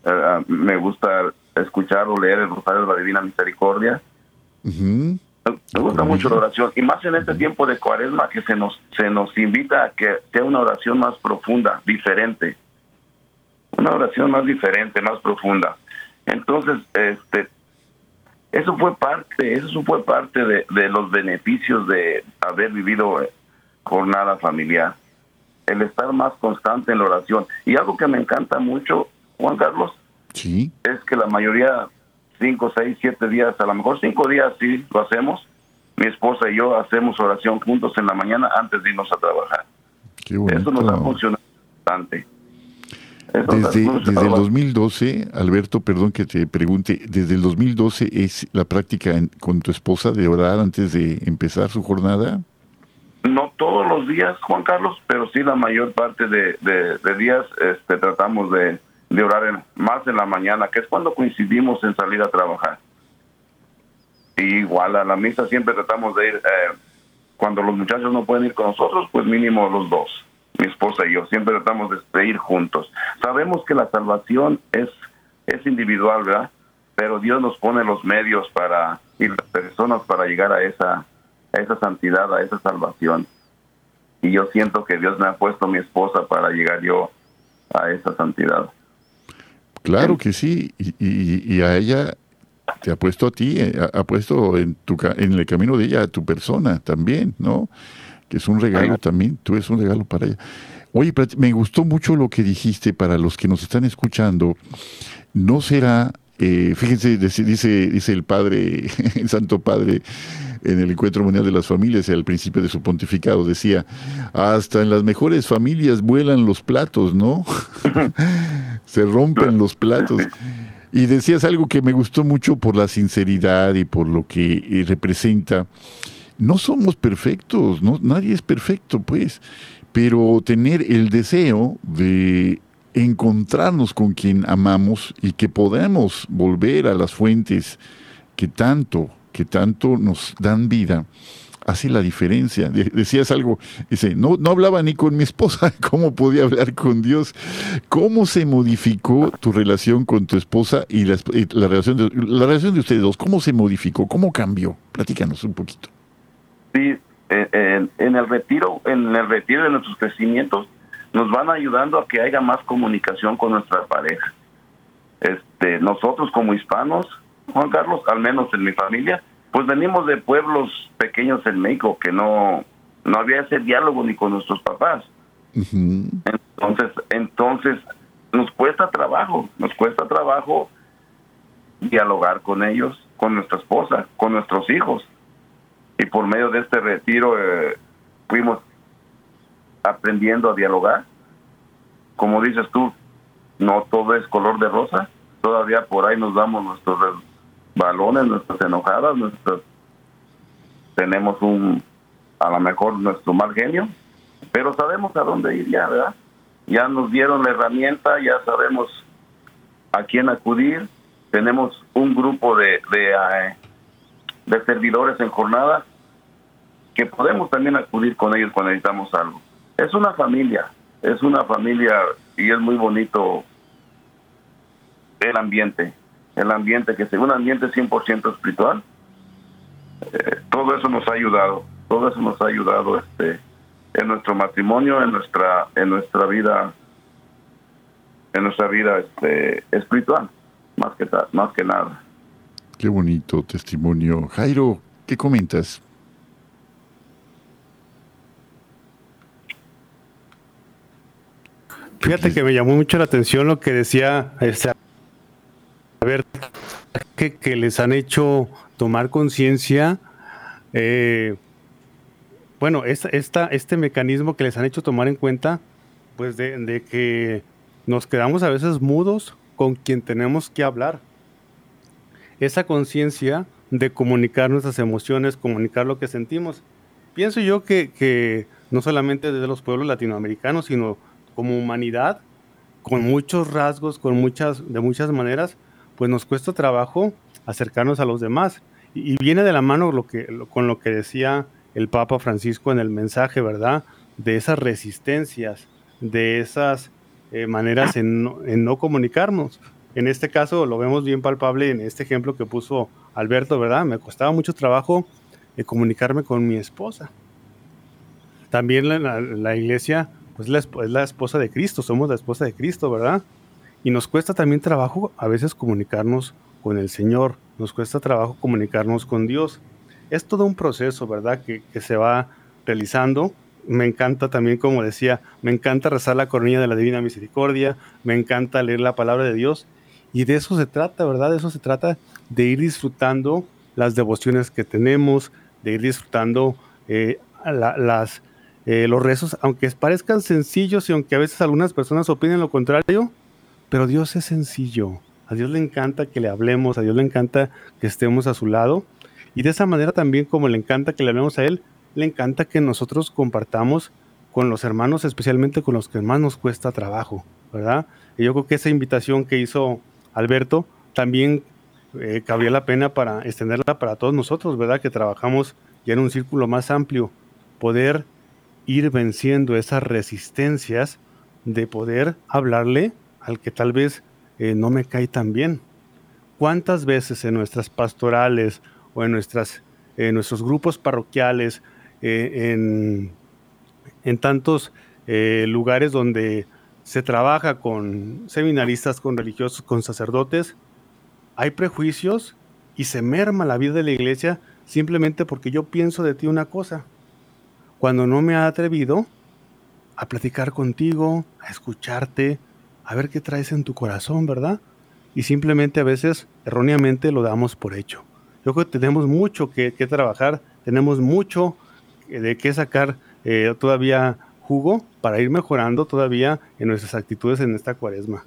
C: Eh, me gusta escuchar o leer el rosario de la Divina Misericordia. Me gusta mucho la oración y más en este tiempo de cuaresma que se nos, se nos invita a que sea una oración más profunda, diferente. Una oración más diferente, más profunda. Entonces, este, eso fue parte, eso fue parte de, de los beneficios de haber vivido jornada familiar. El estar más constante en la oración. Y algo que me encanta mucho, Juan Carlos,
B: sí.
C: es que la mayoría cinco, seis, siete días, a lo mejor cinco días sí lo hacemos. Mi esposa y yo hacemos oración juntos en la mañana antes de irnos a trabajar. Eso nos ha funcionado bastante.
B: desde, desde el 2012, Alberto, perdón que te pregunte, desde el 2012 es la práctica con tu esposa de orar antes de empezar su jornada?
C: No todos los días, Juan Carlos, pero sí la mayor parte de, de días este, tratamos de, de orar más en la mañana, que es cuando coincidimos en salir a trabajar. Y igual a la misa siempre tratamos de ir, eh, cuando los muchachos no pueden ir con nosotros, pues mínimo los dos, mi esposa y yo, siempre tratamos de, ir juntos. Sabemos que la salvación es, es individual, ¿verdad? Pero Dios nos pone los medios para y las personas para llegar a esa a esa santidad, a esa salvación. Y yo siento que Dios me ha puesto mi esposa para llegar yo a esa santidad.
B: Claro que sí, y, a ella te ha puesto a ti, eh, ha, puesto en, tu, en el camino de ella a tu persona también, ¿no? Que es un regalo también, tú eres un regalo para ella. Oye, me gustó mucho lo que dijiste para los que nos están escuchando. No será, eh, fíjense, dice, dice el Padre, el Santo Padre, en el Encuentro Mundial de las Familias, al principio de su pontificado, decía, hasta en las mejores familias vuelan los platos, ¿no? Se rompen los platos. Y decías algo que me gustó mucho por la sinceridad y por lo que eh, representa. No somos perfectos, ¿no? nadie es perfecto, pues, pero tener el deseo de encontrarnos con quien amamos y que podamos volver a las fuentes que tanto que tanto nos dan vida, hace la diferencia. Decías algo, dice, no, no hablaba ni con mi esposa, ¿cómo podía hablar con Dios? ¿Cómo se modificó tu relación con tu esposa y la, relación, de, la relación de ustedes dos? ¿Cómo se modificó? ¿Cómo cambió? Platícanos un poquito.
C: Sí, en, en el retiro, en el retiro de nuestros crecimientos, nos van ayudando a que haya más comunicación con nuestra pareja. Este, nosotros como hispanos Juan Carlos, al menos en mi familia, pues venimos de pueblos pequeños en México que no, no había ese diálogo ni con nuestros papás. Entonces, entonces nos cuesta trabajo, nos cuesta trabajo dialogar con ellos, con nuestra esposa, con nuestros hijos. Y por medio de este retiro eh, fuimos aprendiendo a dialogar. Como dices tú, no todo es color de rosa. Todavía por ahí nos damos nuestros balones, nuestras enojadas, nuestras tenemos un a lo mejor nuestro mal genio, pero sabemos a dónde ir ya, ¿verdad? Ya nos dieron la herramienta, ya sabemos a quién acudir, tenemos un grupo de, de, eh, de servidores en jornada que podemos también acudir con ellos cuando necesitamos algo. Es una familia, es una familia y es muy bonito el ambiente el ambiente, que sea un ambiente 100% espiritual. Eh, todo eso nos ha ayudado, todo eso nos ha ayudado este, en nuestro matrimonio, en nuestra, en nuestra vida, en nuestra vida este, espiritual, más que, más que nada.
B: Qué bonito testimonio. Jairo, ¿qué comentas?
D: Fíjate que me llamó mucho la atención lo que decía este, a ver, que, les han hecho tomar conciencia, eh, bueno, este mecanismo que les han hecho tomar en cuenta, pues de, que nos quedamos a veces mudos con quien tenemos que hablar. Esa conciencia de comunicar nuestras emociones, comunicar lo que sentimos. Pienso yo que, que, no solamente desde los pueblos latinoamericanos, sino como humanidad, con muchos rasgos, con muchas, de muchas maneras, pues nos cuesta trabajo acercarnos a los demás. Y, viene de la mano con lo que decía el Papa Francisco en el mensaje, ¿verdad? De esas resistencias, de esas eh, maneras en no, comunicarnos. En este caso lo vemos bien palpable en este ejemplo que puso Alberto, ¿verdad? Me costaba mucho trabajo eh, comunicarme con mi esposa. También la, iglesia, pues es la esposa de Cristo, somos la esposa de Cristo, ¿verdad? Y nos cuesta también trabajo a veces comunicarnos con el Señor, nos cuesta trabajo comunicarnos con Dios. Es todo un proceso, ¿verdad? Que, se va realizando. Me encanta también, como decía, me encanta rezar la coronilla de la Divina Misericordia, me encanta leer la palabra de Dios. Y de eso se trata, ¿verdad? De eso se trata, de ir disfrutando las devociones que tenemos, de ir disfrutando eh, las, eh, los rezos, aunque parezcan sencillos y aunque a veces algunas personas opinen lo contrario, pero Dios es sencillo. A Dios le encanta que le hablemos, a Dios le encanta que estemos a su lado. Y de esa manera también como le encanta que le hablemos a Él, le encanta que nosotros compartamos con los hermanos, especialmente con los que más nos cuesta trabajo, ¿verdad? Y yo creo que esa invitación que hizo Alberto también eh, cabría la pena para extenderla para todos nosotros, ¿verdad? Que trabajamos ya en un círculo más amplio, poder ir venciendo esas resistencias de poder hablarle al que tal vez eh, no me cae tan bien. ¿Cuántas veces en nuestras pastorales o en nuestras en nuestros grupos parroquiales, eh, en, en, tantos eh, lugares donde se trabaja con seminaristas, con religiosos, con sacerdotes, hay prejuicios y se merma la vida de la iglesia simplemente porque yo pienso de ti una cosa, cuando no me ha atrevido a platicar contigo, a escucharte, a ver qué traes en tu corazón, ¿verdad? Y simplemente a veces erróneamente lo damos por hecho. Yo creo que tenemos mucho que, trabajar, tenemos mucho de qué sacar eh, todavía jugo para ir mejorando todavía en nuestras actitudes en esta cuaresma.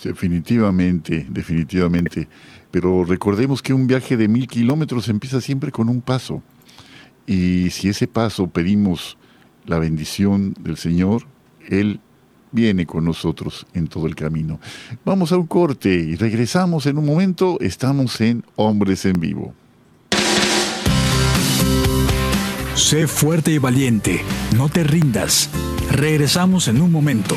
B: Definitivamente, definitivamente. Pero recordemos que un viaje de mil kilómetros empieza siempre con un paso. Y si ese paso pedimos la bendición del Señor, Él viene con nosotros en todo el camino. Vamos a un corte y regresamos en un momento. Estamos en Hombres en Vivo.
E: Sé fuerte y valiente, no te rindas. Regresamos en un momento.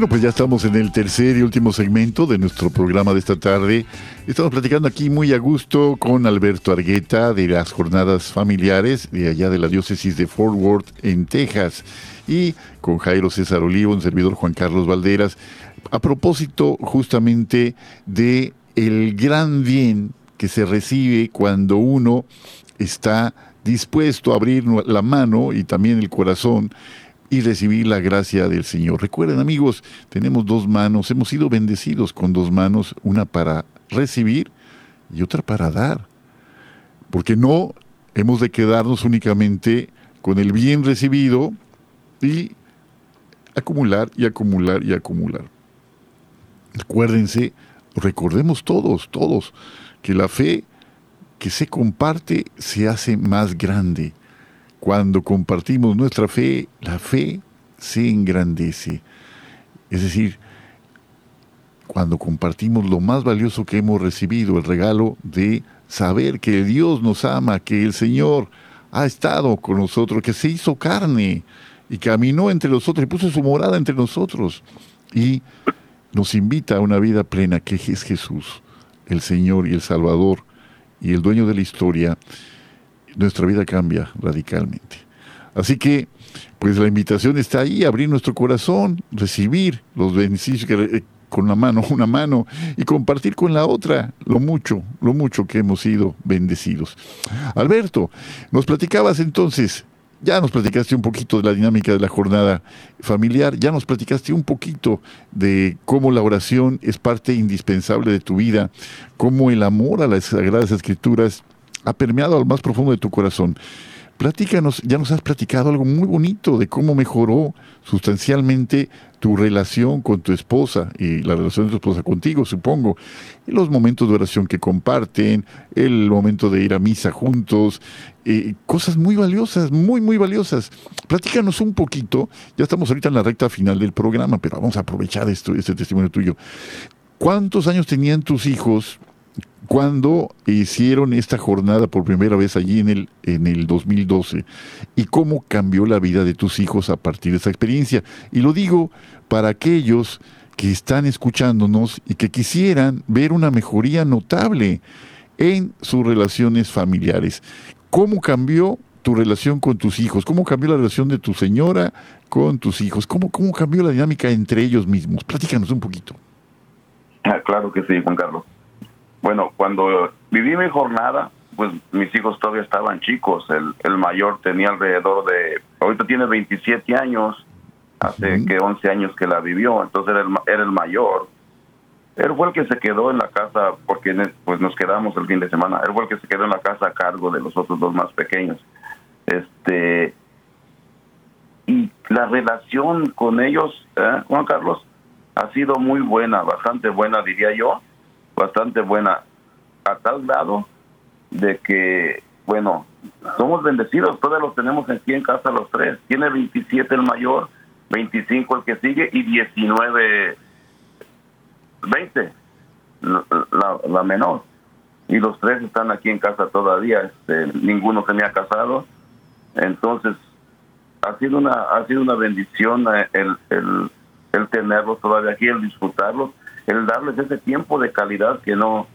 B: Bueno, pues ya estamos en el tercer y último segmento de nuestro programa de esta tarde. Estamos platicando aquí muy a gusto con Alberto Argueta de las jornadas familiares de allá de la diócesis de Fort Worth en Texas y con Jairo César Olivo, un servidor Juan Carlos Valderas, a propósito justamente de el gran bien que se recibe cuando uno está dispuesto a abrir la mano y también el corazón y recibir la gracia del Señor. Recuerden amigos, tenemos dos manos, hemos sido bendecidos con dos manos, una para recibir y otra para dar. Porque no hemos de quedarnos únicamente con el bien recibido y acumular y acumular y acumular. Acuérdense, recordemos todos, todos, que la fe que se comparte se hace más grande. Cuando compartimos nuestra fe, la fe se engrandece. Es decir, cuando compartimos lo más valioso que hemos recibido, el regalo de saber que Dios nos ama, que el Señor ha estado con nosotros, que se hizo carne y caminó entre nosotros y puso su morada entre nosotros y nos invita a una vida plena que es Jesús, el Señor y el Salvador y el dueño de la historia nuestra vida cambia radicalmente. Así que, pues la invitación está ahí, abrir nuestro corazón, recibir los beneficios que, eh, con la mano, una mano, y compartir con la otra lo mucho, lo mucho que hemos sido bendecidos. Alberto, nos platicabas entonces, ya nos platicaste un poquito de la dinámica de la jornada familiar, ya nos platicaste un poquito de cómo la oración es parte indispensable de tu vida, cómo el amor a las Sagradas Escrituras ha permeado al más profundo de tu corazón. Platícanos, ya nos has platicado algo muy bonito de cómo mejoró sustancialmente tu relación con tu esposa y la relación de tu esposa contigo, supongo. los momentos de oración que comparten, el momento de ir a misa juntos, eh, cosas muy valiosas, muy, muy valiosas. Platícanos un poquito, ya estamos ahorita en la recta final del programa, pero vamos a aprovechar esto, este testimonio tuyo. ¿Cuántos años tenían tus hijos cuando hicieron esta jornada por primera vez allí en el, en el 2012 y cómo cambió la vida de tus hijos a partir de esa experiencia. Y lo digo para aquellos que están escuchándonos y que quisieran ver una mejoría notable en sus relaciones familiares. ¿cómo cambió tu relación con tus hijos? ¿Cómo cambió la relación de tu señora con tus hijos? ¿Cómo, cómo cambió la dinámica entre ellos mismos? Platícanos un poquito.
C: Ah, claro que sí, Juan Carlos. Bueno, cuando viví mi jornada, pues mis hijos todavía estaban chicos. El, el mayor tenía alrededor de, ahorita tiene 27 años, hace que 11 años que la vivió, entonces era el, era el mayor. Él fue el que se quedó en la casa, porque pues nos quedamos el fin de semana, él fue el que se quedó en la casa a cargo de los otros dos más pequeños. Este, y la relación con ellos, ¿eh, Juan Carlos, ha sido muy buena, bastante buena, diría yo, bastante buena, a tal grado de que, bueno, somos bendecidos, todos los tenemos aquí en casa los tres. Tiene 27 el mayor, 25 el que sigue y 19, 20 la, la menor. Y los tres están aquí en casa todavía, este, ninguno se me ha casado. Entonces, ha sido una, ha sido una bendición eh, el, el, el tenerlos todavía aquí, el disfrutarlos, el darles ese tiempo de calidad que no,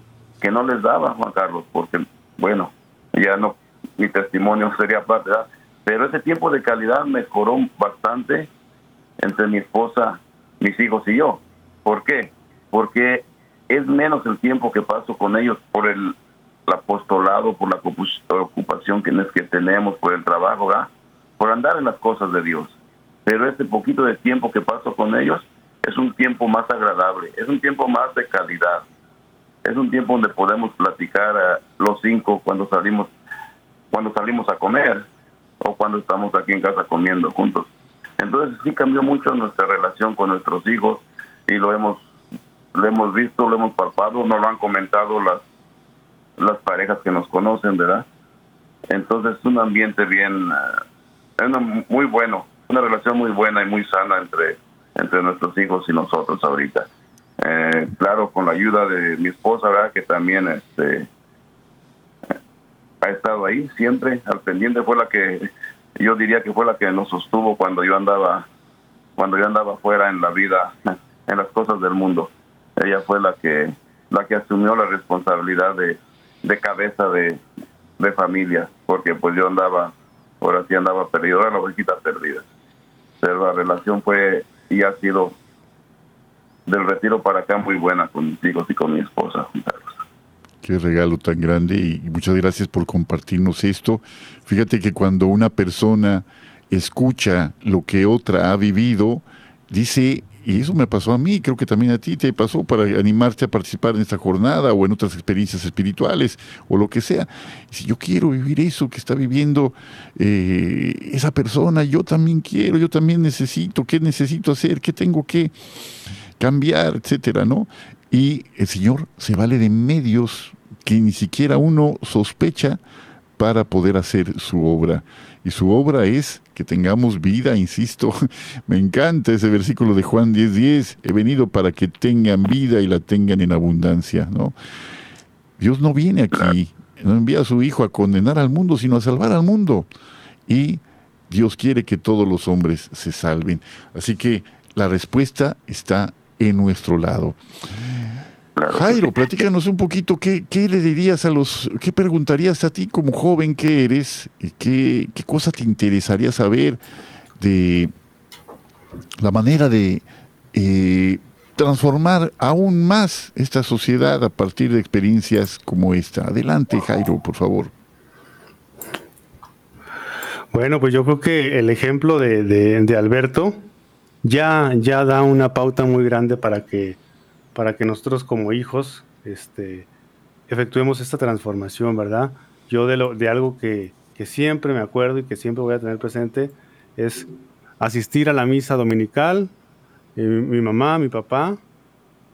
C: que no les daba Juan Carlos, porque bueno, ya no, mi testimonio sería parte, pero ese tiempo de calidad mejoró bastante entre mi esposa, mis hijos y yo. ¿Por qué? Porque es menos el tiempo que paso con ellos por el, apostolado, por la ocupación que, que tenemos, por el trabajo, por andar en las cosas de Dios. Pero ese poquito de tiempo que paso con ellos es un tiempo más agradable, es un tiempo más de calidad es un tiempo donde podemos platicar a los cinco cuando salimos cuando salimos a comer o cuando estamos aquí en casa comiendo juntos. Entonces sí cambió mucho nuestra relación con nuestros hijos y lo hemos lo hemos visto, lo hemos palpado, nos lo han comentado las las parejas que nos conocen, ¿verdad? Entonces es un ambiente bien eh, muy bueno, una relación muy buena y muy sana entre entre nuestros hijos y nosotros ahorita. Eh, claro, con la ayuda de mi esposa, ¿verdad? que también este, ha estado ahí siempre al pendiente, fue la que yo diría que fue la que nos sostuvo cuando yo andaba cuando yo andaba fuera en la vida, en las cosas del mundo. Ella fue la que la que asumió la responsabilidad de, cabeza de, de familia, porque pues yo andaba, ahora sí andaba perdido, era la ovejita perdida. Pero la relación fue y ha sido del retiro para acá muy buena con mis hijos y con mi esposa.
B: Qué regalo tan grande y muchas gracias por compartirnos esto. Fíjate que cuando una persona escucha lo que otra ha vivido, dice, y eso me pasó a mí, creo que también a ti te pasó para animarte a participar en esta jornada o en otras experiencias espirituales o lo que sea. Si yo quiero vivir eso que está viviendo eh, esa persona, yo también quiero, yo también necesito, ¿qué necesito hacer? ¿Qué tengo que cambiar, etcétera, ¿no? Y el Señor se vale de medios que ni siquiera uno sospecha para poder hacer su obra. Y su obra es que tengamos vida, insisto, me encanta ese versículo de Juan 10:10, 10, he venido para que tengan vida y la tengan en abundancia, ¿no? Dios no viene aquí, no envía a su Hijo a condenar al mundo, sino a salvar al mundo. Y Dios quiere que todos los hombres se salven. Así que la respuesta está en nuestro lado. Jairo, platícanos un poquito, ¿qué, ¿qué, le dirías a los, qué preguntarías a ti como joven que eres, qué, qué cosa te interesaría saber de la manera de eh, transformar aún más esta sociedad a partir de experiencias como esta? Adelante, Jairo, por favor.
D: Bueno, pues yo creo que el ejemplo de, de Alberto, ya, ya da una pauta muy grande para que, para que nosotros como hijos este, efectuemos esta transformación, ¿verdad? Yo de, lo, de algo que, que siempre me acuerdo y que siempre voy a tener presente es asistir a la misa dominical, eh, mi, mamá, mi papá,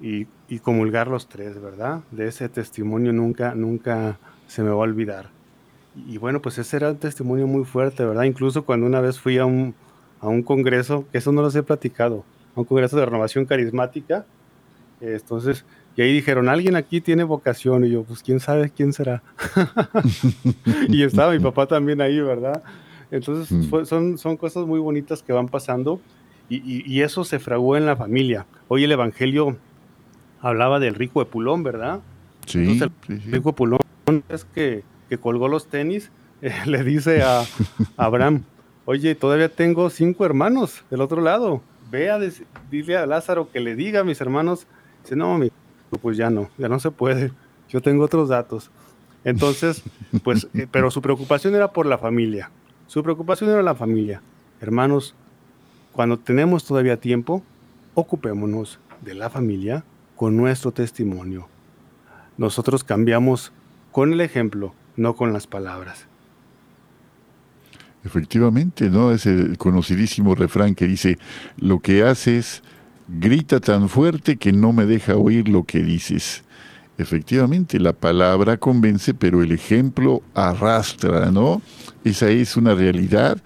D: y, y, comulgar los tres, ¿verdad? De ese testimonio nunca, nunca se me va a olvidar. Y, bueno, pues ese era un testimonio muy fuerte, ¿verdad? Incluso cuando una vez fui a un, a un congreso, que eso no los he platicado, a un congreso de renovación carismática. Entonces, y ahí dijeron, alguien aquí tiene vocación. Y yo, pues quién sabe quién será. y estaba mi papá también ahí, ¿verdad? Entonces, mm. son, son cosas muy bonitas que van pasando y, y, eso se fraguó en la familia. Hoy el Evangelio hablaba del rico Epulón, ¿verdad?
B: Sí.
D: el rico Epulón es que, que colgó los tenis le dice a, Abraham, oye, todavía tengo cinco hermanos del otro lado. Ve a dile a Lázaro que le diga a mis hermanos. Dice, no, mi, pues ya no, ya no se puede. Yo tengo otros datos. Entonces, pues, eh, pero su preocupación era por la familia. Su preocupación era la familia. Hermanos, cuando tenemos todavía tiempo, ocupémonos de la familia con nuestro testimonio. Nosotros cambiamos con el ejemplo, no con las palabras.
B: Efectivamente, ¿no? Es el conocidísimo refrán que dice, lo que haces grita tan fuerte que no me deja oír lo que dices. Efectivamente, la palabra convence, pero el ejemplo arrastra, ¿no? Esa es una realidad.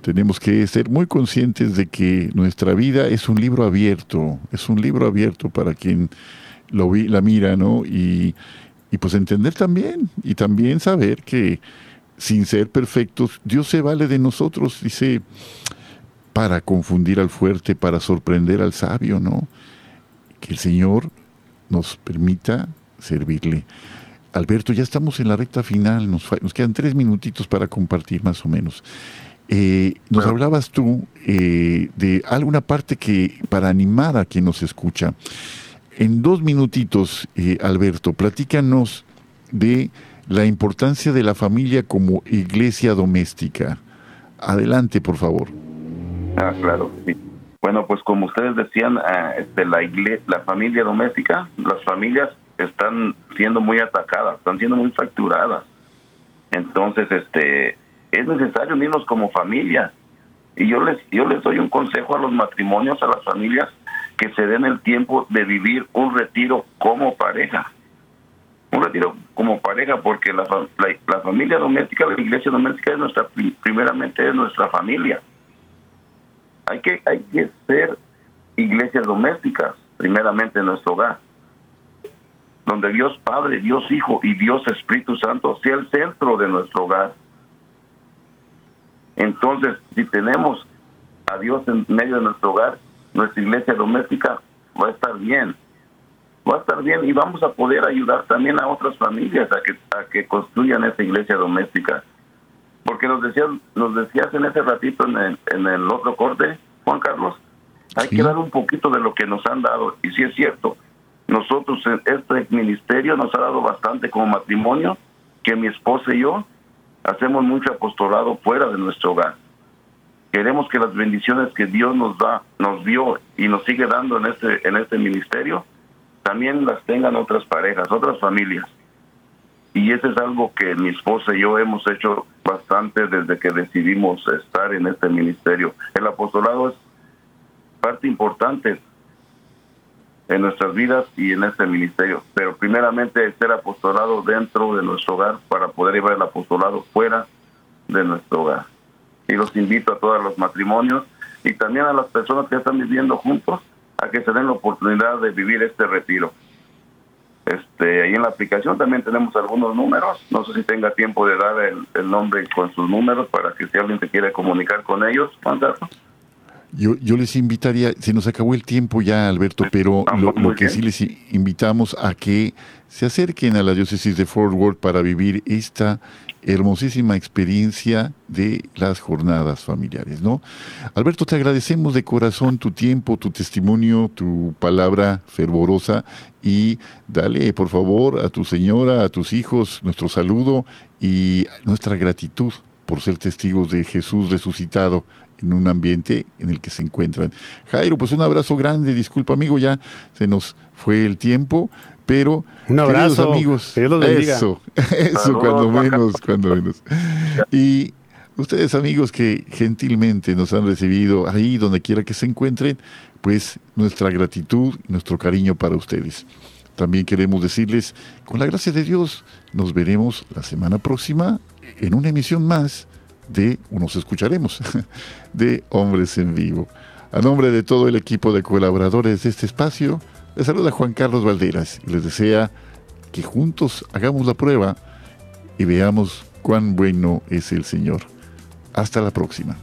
B: Tenemos que ser muy conscientes de que nuestra vida es un libro abierto, es un libro abierto para quien lo vi, la mira, ¿no? Y, y pues entender también, y también saber que sin ser perfectos, Dios se vale de nosotros, dice, para confundir al fuerte, para sorprender al sabio, ¿no? Que el Señor nos permita servirle. Alberto, ya estamos en la recta final, nos, nos quedan tres minutitos para compartir más o menos. Eh, nos hablabas tú eh, de alguna parte que para animar a quien nos escucha. En dos minutitos, eh, Alberto, platícanos de la importancia de la familia como iglesia doméstica. Adelante, por favor.
C: Ah, claro, sí. Bueno, pues como ustedes decían, ah, este, la, iglesia, la familia doméstica, las familias están siendo muy atacadas, están siendo muy fracturadas. Entonces, este, es necesario unirnos como familia. Y yo les, yo les doy un consejo a los matrimonios, a las familias, que se den el tiempo de vivir un retiro como pareja un retiro como pareja porque la, la, familia doméstica, la iglesia doméstica es nuestra, primeramente es nuestra familia. Hay que, hay que ser iglesias domésticas, primeramente en nuestro hogar, donde Dios Padre, Dios Hijo y Dios Espíritu Santo sea el centro de nuestro hogar. Entonces, si tenemos a Dios en medio de nuestro hogar, nuestra iglesia doméstica va a estar bien va a estar bien y vamos a poder ayudar también a otras familias a que a que construyan esa iglesia doméstica porque nos decías nos decías en ese ratito en el, en el otro corte Juan Carlos hay que dar un poquito de lo que nos han dado y si es cierto nosotros este ministerio nos ha dado bastante como matrimonio que mi esposa y yo hacemos mucho apostolado fuera de nuestro hogar queremos que las bendiciones que Dios nos da nos dio y nos sigue dando en este en este ministerio también las tengan otras parejas, otras familias. Y eso es algo que mi esposa y yo hemos hecho bastante desde que decidimos estar en este ministerio. El apostolado es parte importante en nuestras vidas y en este ministerio, pero primeramente ser apostolado dentro de nuestro hogar para poder llevar el apostolado fuera de nuestro hogar. Y los invito a todos los matrimonios y también a las personas que están viviendo juntos a que se den la oportunidad de vivir este retiro. Este, ahí en la aplicación también tenemos algunos números. No sé si tenga tiempo de dar el, nombre con sus números para que si alguien se quiere comunicar con ellos,
B: Yo, yo les invitaría, se nos acabó el tiempo ya, Alberto, pero lo, lo que sí les invitamos a que se acerquen a la diócesis de Fort Worth para vivir esta hermosísima experiencia de las jornadas familiares, ¿no? Alberto, te agradecemos de corazón tu tiempo, tu testimonio, tu palabra fervorosa y dale, por favor, a tu señora, a tus hijos, nuestro saludo y nuestra gratitud por ser testigos de Jesús resucitado en un ambiente en el que se encuentran. Jairo, pues un abrazo grande, disculpa amigo, ya se nos fue el tiempo, pero
D: un abrazo, amigos,
B: eso, eso cuando menos, cuando menos. Y ustedes amigos que gentilmente nos han recibido ahí donde quiera que se encuentren, pues nuestra gratitud, nuestro cariño para ustedes. También queremos decirles, con la gracia de Dios, nos veremos la semana próxima en una emisión más de, o nos escucharemos, de Hombres en Vivo. A nombre de todo el equipo de colaboradores de este espacio, les saluda Juan Carlos Valderas y les desea que juntos hagamos la prueba y veamos cuán bueno es el Señor. Hasta la próxima.